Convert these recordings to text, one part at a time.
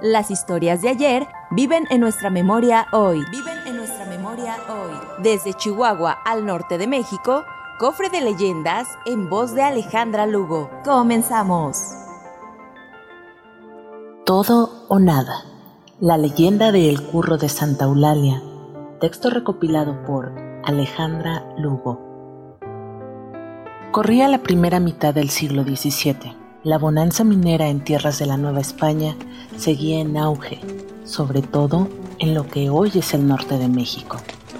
Las historias de ayer viven en nuestra memoria hoy. Viven en nuestra memoria hoy. Desde Chihuahua al norte de México, cofre de leyendas en voz de Alejandra Lugo. Comenzamos. Todo o nada. La leyenda de El Curro de Santa Eulalia. Texto recopilado por Alejandra Lugo. Corría la primera mitad del siglo XVII. La bonanza minera en tierras de la Nueva España seguía en auge, sobre todo en lo que hoy es el norte de México.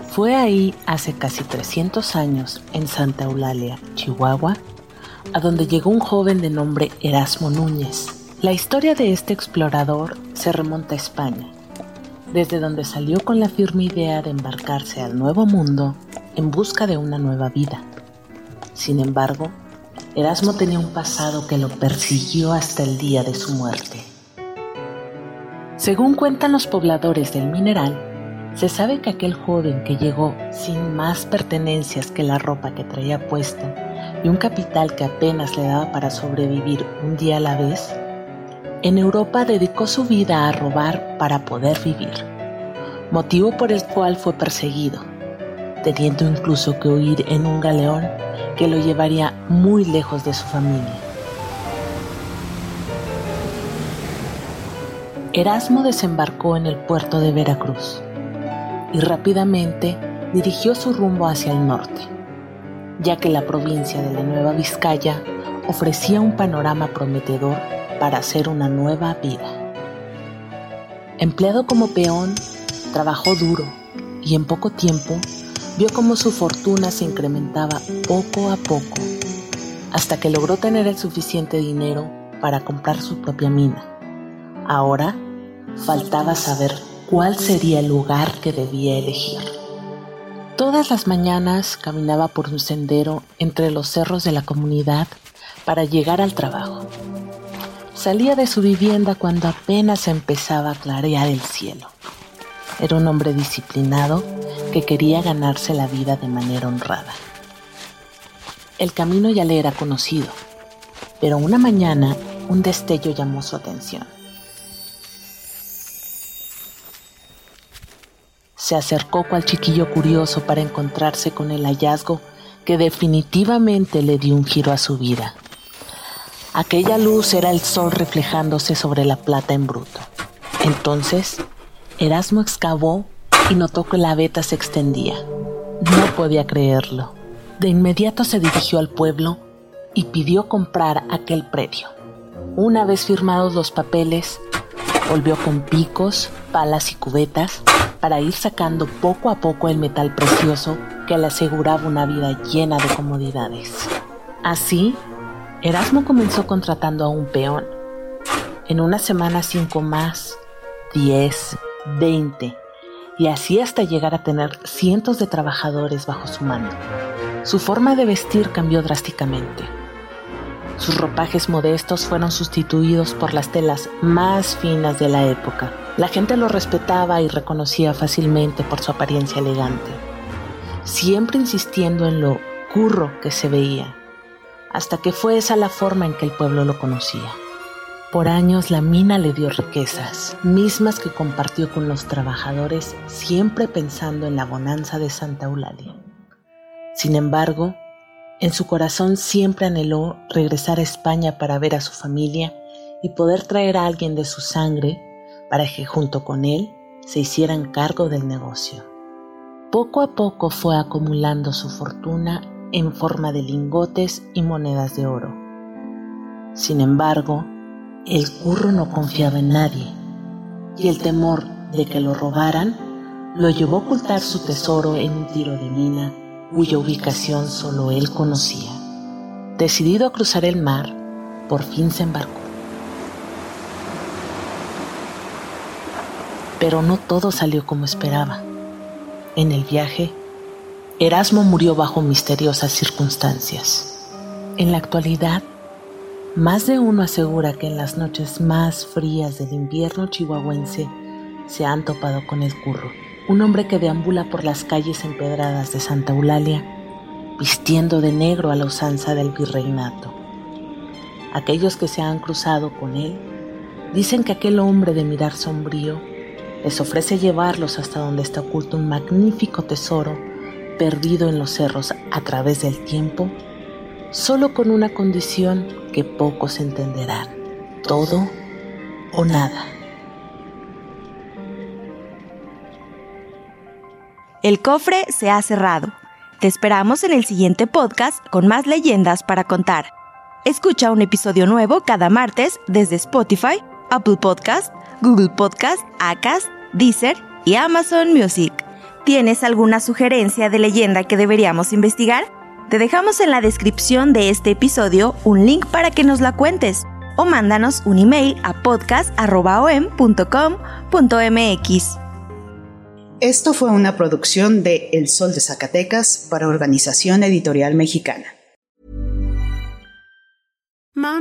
Fue ahí hace casi 300 años, en Santa Eulalia, Chihuahua, a donde llegó un joven de nombre Erasmo Núñez. La historia de este explorador se remonta a España, desde donde salió con la firme idea de embarcarse al Nuevo Mundo en busca de una nueva vida. Sin embargo, Erasmo tenía un pasado que lo persiguió hasta el día de su muerte. Según cuentan los pobladores del mineral, se sabe que aquel joven que llegó sin más pertenencias que la ropa que traía puesta y un capital que apenas le daba para sobrevivir un día a la vez, en Europa dedicó su vida a robar para poder vivir, motivo por el cual fue perseguido, teniendo incluso que huir en un galeón que lo llevaría muy lejos de su familia. Erasmo desembarcó en el puerto de Veracruz y rápidamente dirigió su rumbo hacia el norte, ya que la provincia de la Nueva Vizcaya ofrecía un panorama prometedor para hacer una nueva vida. Empleado como peón, trabajó duro y en poco tiempo vio cómo su fortuna se incrementaba poco a poco, hasta que logró tener el suficiente dinero para comprar su propia mina. Ahora faltaba saber cuál sería el lugar que debía elegir. Todas las mañanas caminaba por un sendero entre los cerros de la comunidad para llegar al trabajo. Salía de su vivienda cuando apenas empezaba a clarear el cielo. Era un hombre disciplinado que quería ganarse la vida de manera honrada. El camino ya le era conocido, pero una mañana un destello llamó su atención. Se acercó cual chiquillo curioso para encontrarse con el hallazgo que definitivamente le dio un giro a su vida. Aquella luz era el sol reflejándose sobre la plata en bruto. Entonces, Erasmo excavó y notó que la veta se extendía. No podía creerlo. De inmediato se dirigió al pueblo y pidió comprar aquel predio. Una vez firmados los papeles, volvió con picos, palas y cubetas para ir sacando poco a poco el metal precioso que le aseguraba una vida llena de comodidades. Así, Erasmo comenzó contratando a un peón. En una semana cinco más, diez, veinte, y así hasta llegar a tener cientos de trabajadores bajo su mando. Su forma de vestir cambió drásticamente. Sus ropajes modestos fueron sustituidos por las telas más finas de la época. La gente lo respetaba y reconocía fácilmente por su apariencia elegante, siempre insistiendo en lo curro que se veía, hasta que fue esa la forma en que el pueblo lo conocía. Por años la mina le dio riquezas, mismas que compartió con los trabajadores, siempre pensando en la bonanza de Santa Eulalia. Sin embargo, en su corazón siempre anheló regresar a España para ver a su familia y poder traer a alguien de su sangre para que junto con él se hicieran cargo del negocio. Poco a poco fue acumulando su fortuna en forma de lingotes y monedas de oro. Sin embargo, el curro no confiaba en nadie y el temor de que lo robaran lo llevó a ocultar su tesoro en un tiro de mina cuya ubicación solo él conocía. Decidido a cruzar el mar, por fin se embarcó. Pero no todo salió como esperaba. En el viaje, Erasmo murió bajo misteriosas circunstancias. En la actualidad, más de uno asegura que en las noches más frías del invierno chihuahuense se han topado con el curro, un hombre que deambula por las calles empedradas de Santa Eulalia, vistiendo de negro a la usanza del virreinato. Aquellos que se han cruzado con él dicen que aquel hombre de mirar sombrío les ofrece llevarlos hasta donde está oculto un magnífico tesoro perdido en los cerros a través del tiempo, solo con una condición que pocos entenderán, todo o nada. El cofre se ha cerrado. Te esperamos en el siguiente podcast con más leyendas para contar. Escucha un episodio nuevo cada martes desde Spotify, Apple Podcast, Google Podcast, Acast, Deezer y Amazon Music. ¿Tienes alguna sugerencia de leyenda que deberíamos investigar? Te dejamos en la descripción de este episodio un link para que nos la cuentes o mándanos un email a podcast.com.mx. Esto fue una producción de El Sol de Zacatecas para Organización Editorial Mexicana.